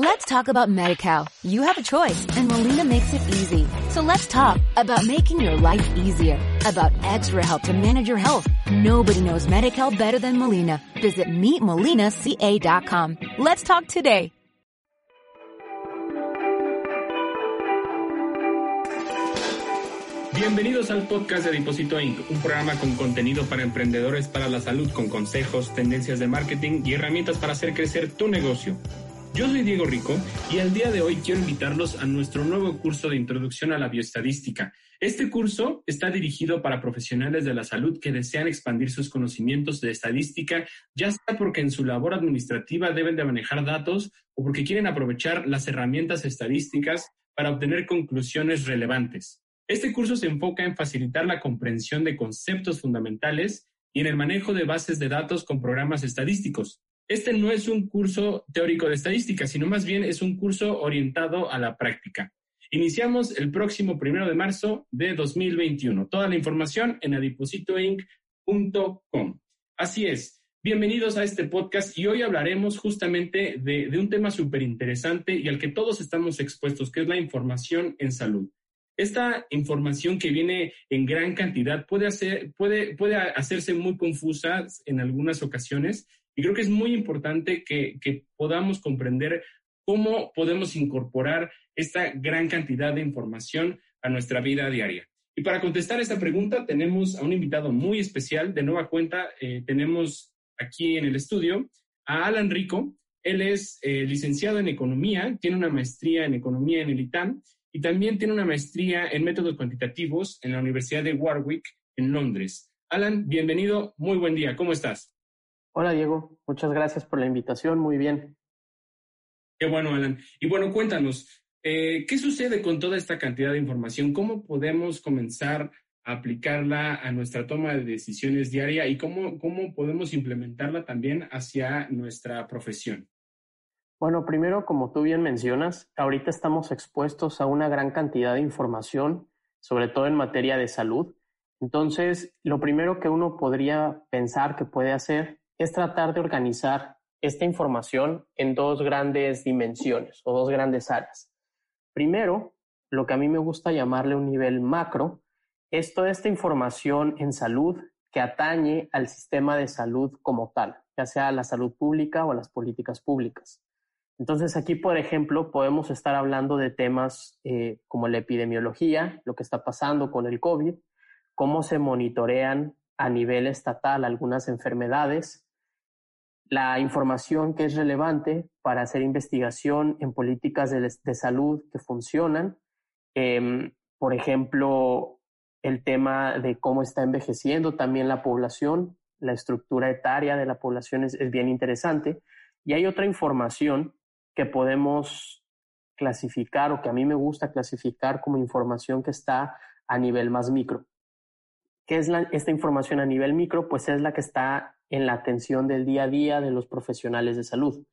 Let's talk about MediCal. You have a choice and Molina makes it easy. So let's talk about making your life easier, about extra help to manage your health. Nobody knows MediCal better than Molina. Visit meetmolinaca.com. Let's talk today. Bienvenidos al podcast de Deposito Inc., un programa con contenido para emprendedores para la salud con consejos, tendencias de marketing y herramientas para hacer crecer tu negocio. Yo soy Diego Rico y el día de hoy quiero invitarlos a nuestro nuevo curso de introducción a la bioestadística. Este curso está dirigido para profesionales de la salud que desean expandir sus conocimientos de estadística, ya sea porque en su labor administrativa deben de manejar datos o porque quieren aprovechar las herramientas estadísticas para obtener conclusiones relevantes. Este curso se enfoca en facilitar la comprensión de conceptos fundamentales y en el manejo de bases de datos con programas estadísticos. Este no es un curso teórico de estadística, sino más bien es un curso orientado a la práctica. Iniciamos el próximo primero de marzo de 2021. Toda la información en adipositoinc.com. Así es. Bienvenidos a este podcast y hoy hablaremos justamente de, un tema súper interesante y al que todos estamos expuestos, que es la información en salud. Esta información que viene en gran cantidad puede hacerse muy confusa en algunas ocasiones y creo que es muy importante que, podamos comprender cómo podemos incorporar esta gran cantidad de información a nuestra vida diaria. Y para contestar esta pregunta tenemos a un invitado muy especial. De nueva cuenta, eh, tenemos aquí en el estudio a Alan Rico. Él es eh, licenciado en economía, tiene una maestría en economía en el ITAM y también tiene una maestría en métodos cuantitativos en la Universidad de Warwick en Londres. Alan, bienvenido, muy buen día, ¿cómo estás? Hola Diego, muchas gracias por la invitación, muy bien. Qué bueno, Alan. Y bueno, cuéntanos, eh, ¿qué sucede con toda esta cantidad de información? ¿Cómo podemos comenzar a aplicarla a nuestra toma de decisiones diaria y cómo, cómo podemos implementarla también hacia nuestra profesión? Bueno, primero, como tú bien mencionas, ahorita estamos expuestos a una gran cantidad de información, sobre todo en materia de salud. Entonces, lo primero que uno podría pensar que puede hacer es tratar de organizar esta información en dos grandes dimensiones o dos grandes áreas. Primero, lo que a mí me gusta llamarle un nivel macro, es toda esta información en salud que atañe al sistema de salud como tal, ya sea la salud pública o las políticas públicas. Entonces aquí, por ejemplo, podemos estar hablando de temas eh, como la epidemiología, lo que está pasando con el COVID, cómo se monitorean a nivel estatal algunas enfermedades, la información que es relevante para hacer investigación en políticas de, salud que funcionan. Em, por ejemplo, el tema de cómo está envejeciendo también la población, la estructura etaria de la población es, es bien interesante. Y hay otra información que podemos clasificar o que a mí me gusta clasificar como información que está a nivel más micro. ¿Qué es esta información a nivel micro? Pues es la que está en la atención del día a día de los profesionales de salud.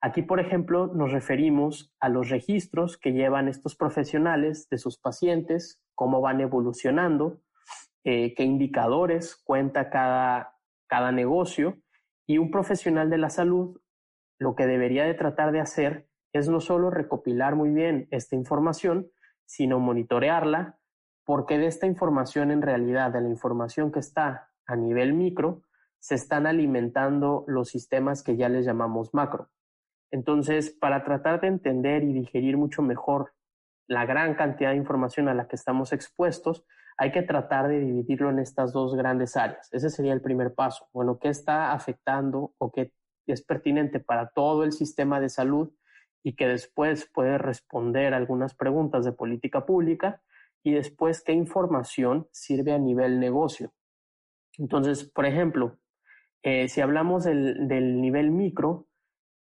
Aquí, por ejemplo, nos referimos a los registros que llevan estos profesionales de sus pacientes, cómo van evolucionando, eh, qué indicadores cuenta cada, cada negocio y un profesional de la salud lo que debería de tratar de hacer es no solo recopilar muy bien esta información, sino monitorearla, porque de esta información en realidad, de la información que está a nivel micro, se están alimentando los sistemas que ya les llamamos macro. Entonces, para tratar de entender y digerir mucho mejor la gran cantidad de información a la que estamos expuestos, hay que tratar de dividirlo en estas dos grandes áreas. Ese sería el primer paso. Bueno, ¿qué está afectando o qué es pertinente para todo el sistema de salud y que después puede responder algunas preguntas de política pública? y después qué información sirve a nivel negocio. Entonces, por ejemplo, eh, si hablamos del, del nivel micro,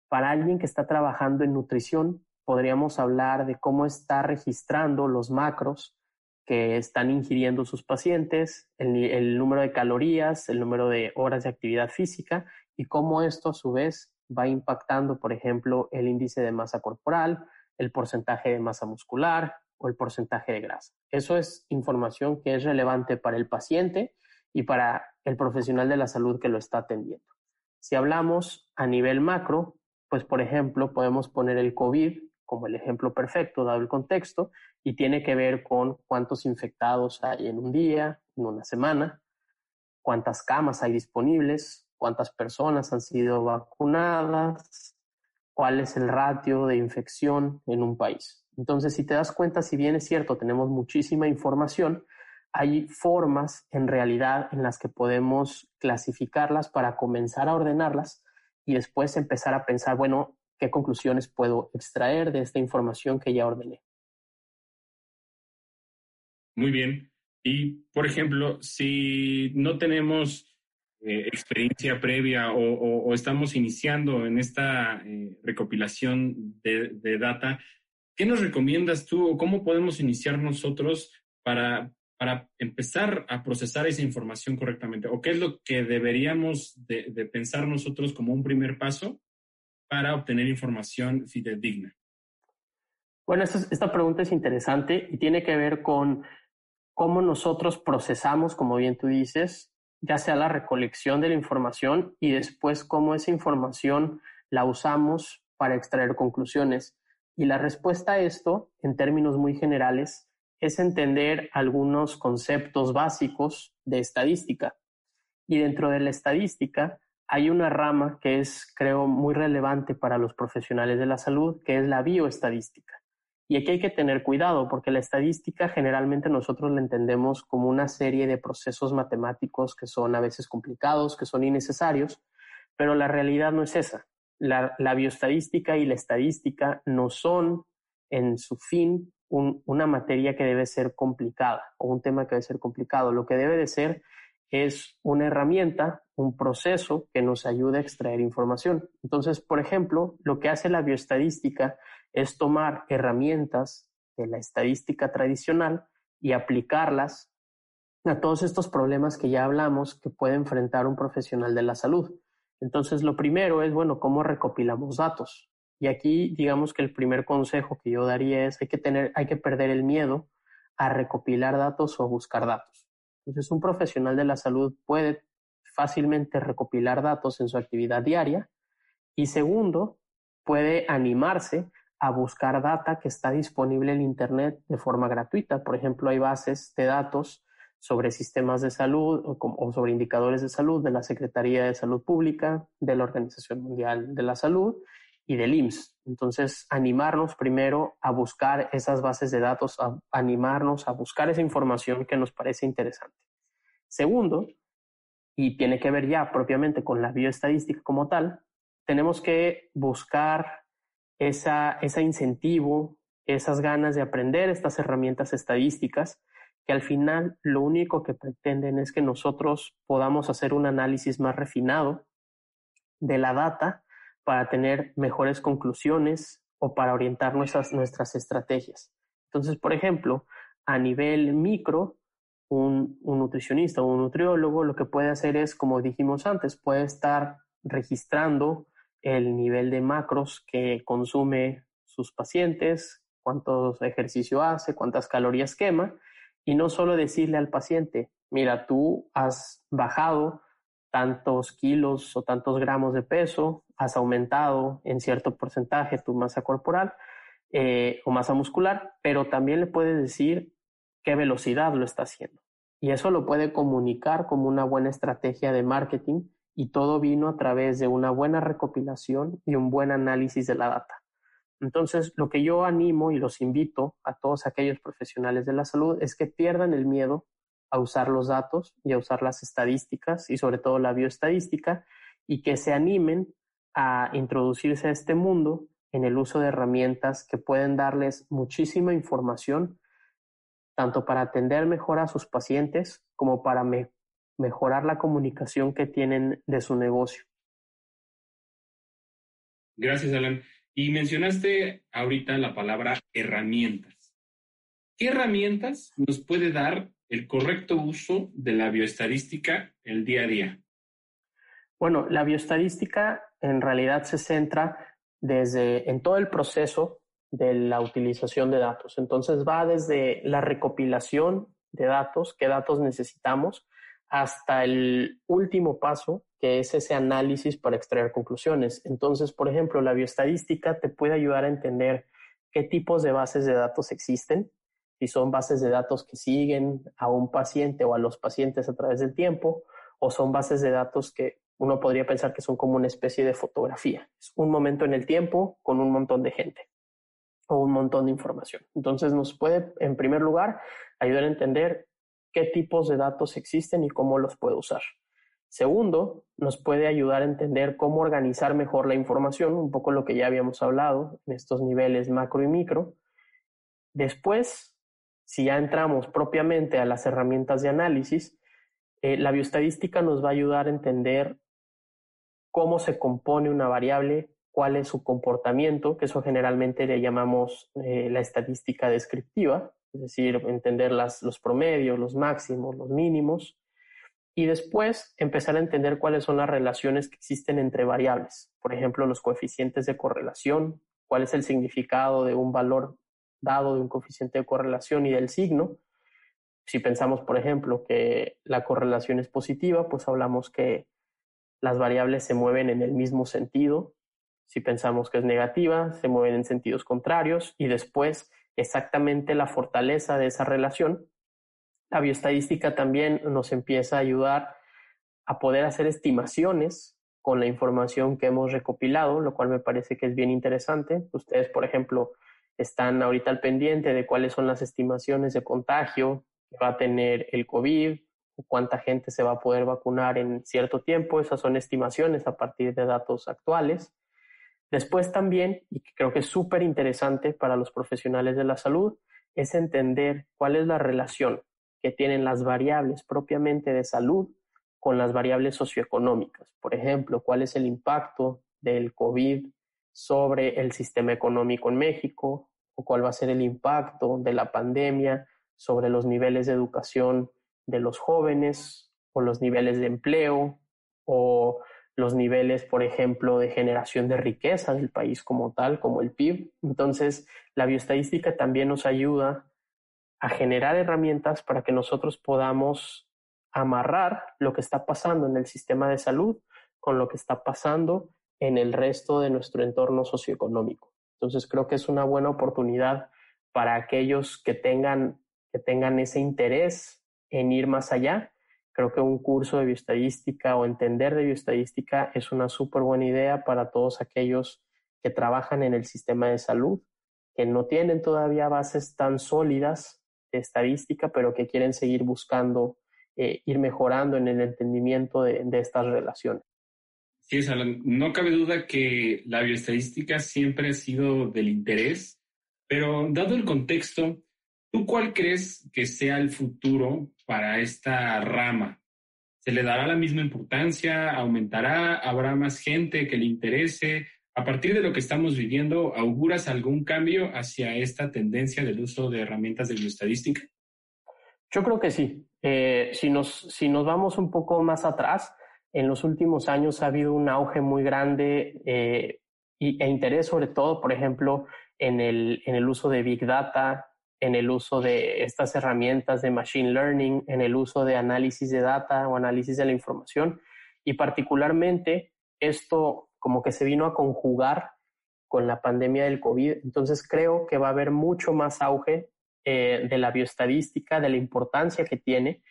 para alguien que está trabajando en nutrición, podríamos hablar de cómo está registrando los macros que están ingiriendo sus pacientes, el, el, número de calorías, el número de horas de actividad física y cómo esto a su vez va impactando, por ejemplo, el índice de masa corporal, el porcentaje de masa muscular, o el porcentaje de grasa. Eso es información que es relevante para el paciente y para el profesional de la salud que lo está atendiendo. Si hablamos a nivel macro, pues por ejemplo, podemos poner el COVID como el ejemplo perfecto, dado el contexto, y tiene que ver con cuántos infectados hay en un día, en una semana, cuántas camas hay disponibles, cuántas personas han sido vacunadas, cuál es el ratio de infección en un país. Entonces, si te das cuenta, si bien es cierto, tenemos muchísima información, hay formas en realidad en las que podemos clasificarlas para comenzar a ordenarlas y después empezar a pensar, bueno, ¿qué conclusiones puedo extraer de esta información que ya ordené? Muy bien. Y, por ejemplo, si no tenemos eh, experiencia previa o, estamos iniciando en esta eh, recopilación de, de, data, ¿qué nos recomiendas tú o cómo podemos iniciar nosotros para, para empezar a procesar esa información correctamente? ¿O qué es lo que deberíamos de, pensar nosotros como un primer paso para obtener información fidedigna? Bueno, esta, esta pregunta es interesante y tiene que ver con cómo nosotros procesamos, como bien tú dices, ya sea la recolección de la información y después cómo esa información la usamos para extraer conclusiones. Y la respuesta a esto, en términos muy generales, es entender algunos conceptos básicos de estadística. Y dentro de la estadística hay una rama que es, creo, muy relevante para los profesionales de la salud, que es la bioestadística. Y aquí hay que tener cuidado porque la estadística generalmente nosotros la entendemos como una serie de procesos matemáticos que son a veces complicados, que son innecesarios, pero la realidad no es esa. La, la bioestadística y la estadística no son en su fin una materia que debe ser complicada o un tema que debe ser complicado. Lo que debe de ser es una herramienta, un proceso que nos ayude a extraer información. Entonces, por ejemplo, lo que hace la bioestadística es tomar herramientas de la estadística tradicional y aplicarlas a todos estos problemas que ya hablamos que puede enfrentar un profesional de la salud. Entonces, lo primero es, bueno, cómo recopilamos datos. Y aquí, digamos que el primer consejo que yo daría es hay que tener, hay que perder el miedo a recopilar datos o a buscar datos. Entonces, un profesional de la salud puede fácilmente recopilar datos en su actividad diaria y segundo, puede animarse a buscar data que está disponible en Internet de forma gratuita. Por ejemplo, hay bases de datos sobre sistemas de salud o, o, sobre indicadores de salud de la Secretaría de Salud Pública, de la Organización Mundial de la Salud y del IMSS. Entonces, animarnos primero a buscar esas bases de datos, a animarnos a buscar esa información que nos parece interesante. Segundo, y tiene que ver ya propiamente con la bioestadística como tal, tenemos que buscar esa, ese incentivo, esas ganas de aprender estas herramientas estadísticas que al final lo único que pretenden es que nosotros podamos hacer un análisis más refinado de la data para tener mejores conclusiones o para orientar nuestras, nuestras estrategias. Entonces, por ejemplo, a nivel micro, un, un nutricionista o un nutriólogo lo que puede hacer es, como dijimos antes, puede estar registrando el nivel de macros que consume sus pacientes, cuántos ejercicio hace, cuántas calorías quema, y no solo decirle al paciente, mira, tú has bajado tantos kilos o tantos gramos de peso, has aumentado en cierto porcentaje tu masa corporal eh, o masa muscular, pero también le puedes decir qué velocidad lo está haciendo. Y eso lo puede comunicar como una buena estrategia de marketing y todo vino a través de una buena recopilación y un buen análisis de la data. Entonces, lo que yo animo y los invito a todos aquellos profesionales de la salud es que pierdan el miedo a usar los datos y a usar las estadísticas y sobre todo la bioestadística y que se animen a introducirse a este mundo en el uso de herramientas que pueden darles muchísima información, tanto para atender mejor a sus pacientes como para mejorar la comunicación que tienen de su negocio. Gracias, Alan. Y mencionaste ahorita la palabra herramientas. ¿Qué herramientas nos puede dar el correcto uso de la bioestadística el día a día? Bueno, la bioestadística en realidad se centra desde en todo el proceso de la utilización de datos. Entonces va desde la recopilación de datos, qué datos necesitamos, hasta el último paso, que es ese análisis para extraer conclusiones. Entonces, por ejemplo, la bioestadística te puede ayudar a entender qué tipos de bases de datos existen, si son bases de datos que siguen a un paciente o a los pacientes a través del tiempo, o son bases de datos que uno podría pensar que son como una especie de fotografía. Es un momento en el tiempo con un montón de gente o un montón de información. Entonces nos puede, en primer lugar, ayudar a entender qué tipos de datos existen y cómo los puedo usar. Segundo, nos puede ayudar a entender cómo organizar mejor la información, un poco lo que ya habíamos hablado en estos niveles macro y micro. Después, si ya entramos propiamente a las herramientas de análisis, eh, la bioestadística nos va a ayudar a entender cómo se compone una variable, cuál es su comportamiento, que eso generalmente le llamamos eh, la estadística descriptiva, es decir, entender las, los promedios, los máximos, los mínimos y después empezar a entender cuáles son las relaciones que existen entre variables. Por ejemplo, los coeficientes de correlación, cuál es el significado de un valor dado de un coeficiente de correlación y del signo. Si pensamos, por ejemplo, que la correlación es positiva, pues hablamos que las variables se mueven en el mismo sentido. Si pensamos que es negativa, se mueven en sentidos contrarios y después exactamente la fortaleza de esa relación la bioestadística también nos empieza a ayudar a poder hacer estimaciones con la información que hemos recopilado, lo cual me parece que es bien interesante. Ustedes, por ejemplo, están ahorita al pendiente de cuáles son las estimaciones de contagio que va a tener el COVID, cuánta gente se va a poder vacunar en cierto tiempo. Esas son estimaciones a partir de datos actuales. Después también, y creo que es súper interesante para los profesionales de la salud, es entender cuál es la relación que tienen las variables propiamente de salud con las variables socioeconómicas. Por ejemplo, cuál es el impacto del COVID sobre el sistema económico en México o cuál va a ser el impacto de la pandemia sobre los niveles de educación de los jóvenes o los niveles de empleo o los niveles, por ejemplo, de generación de riqueza del país como tal, como el PIB. Entonces, la bioestadística también nos ayuda a generar herramientas para que nosotros podamos amarrar lo que está pasando en el sistema de salud con lo que está pasando en el resto de nuestro entorno socioeconómico. Entonces creo que es una buena oportunidad para aquellos que tengan, que tengan ese interés en ir más allá. Creo que un curso de bioestadística o entender de bioestadística es una súper buena idea para todos aquellos que trabajan en el sistema de salud, que no tienen todavía bases tan sólidas estadística, pero que quieren seguir buscando eh, ir mejorando en el entendimiento de, estas relaciones. Sí, no cabe duda que la bioestadística siempre ha sido del interés, pero dado el contexto, ¿tú cuál crees que sea el futuro para esta rama? ¿Se le dará la misma importancia? ¿Aumentará? ¿Habrá más gente que le interese? A partir de lo que estamos viviendo, ¿auguras algún cambio hacia esta tendencia del uso de herramientas de bioestadística? Yo creo que sí. Eh, si, nos, si nos vamos un poco más atrás, en los últimos años ha habido un auge muy grande eh, e interés sobre todo, por ejemplo, en el, en el uso de Big Data, en el uso de estas herramientas de Machine Learning, en el uso de análisis de data o análisis de la información. Y particularmente esto como que se vino a conjugar con la pandemia del COVID. Entonces creo que va a haber mucho más auge eh, de la bioestadística, de la importancia que tiene,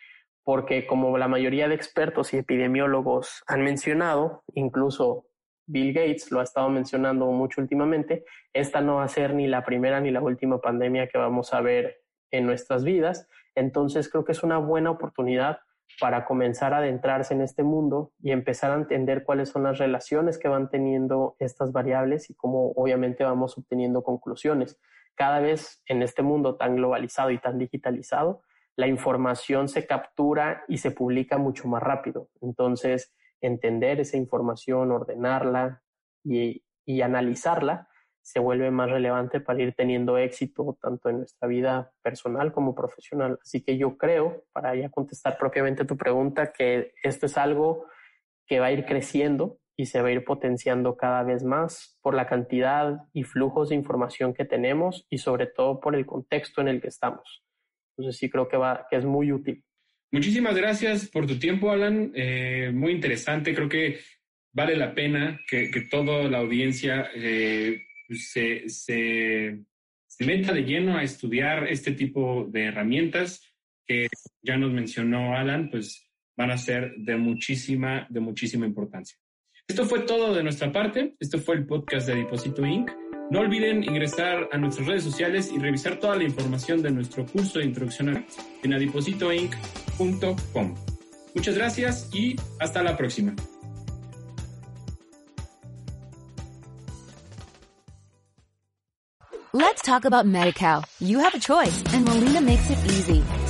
porque como la mayoría de expertos y epidemiólogos han mencionado, incluso Bill Gates lo ha estado mencionando mucho últimamente, esta no va a ser ni la primera ni la última pandemia que vamos a ver en nuestras vidas. Entonces creo que es una buena oportunidad para comenzar a adentrarse en este mundo y empezar a entender cuáles son las relaciones que van teniendo estas variables y cómo obviamente vamos obteniendo conclusiones. Cada vez en este mundo tan globalizado y tan digitalizado, la información se captura y se publica mucho más rápido. Entonces, entender esa información, ordenarla y, y analizarla se vuelve más relevante para ir teniendo éxito tanto en nuestra vida personal como profesional. Así que yo creo, para ya contestar propiamente tu pregunta, que esto es algo que va a ir creciendo y se va a ir potenciando cada vez más por la cantidad y flujos de información que tenemos y sobre todo por el contexto en el que estamos. Entonces sí creo que, va, que es muy útil. Muchísimas gracias por tu tiempo, Alan. Eh, muy interesante. Creo que vale la pena que, toda la audiencia eh, se, se, se meta de lleno a estudiar este tipo de herramientas que ya nos mencionó Alan, pues van a ser de muchísima, de muchísima importancia. Esto fue todo de nuestra parte. Esto fue el podcast de Deposito Inc. No olviden ingresar a nuestras redes sociales y revisar toda la información de nuestro curso de introducción en adipositoinc.com. Muchas gracias y hasta la próxima. Let's talk about MediCal. You have a choice and Molina makes it easy.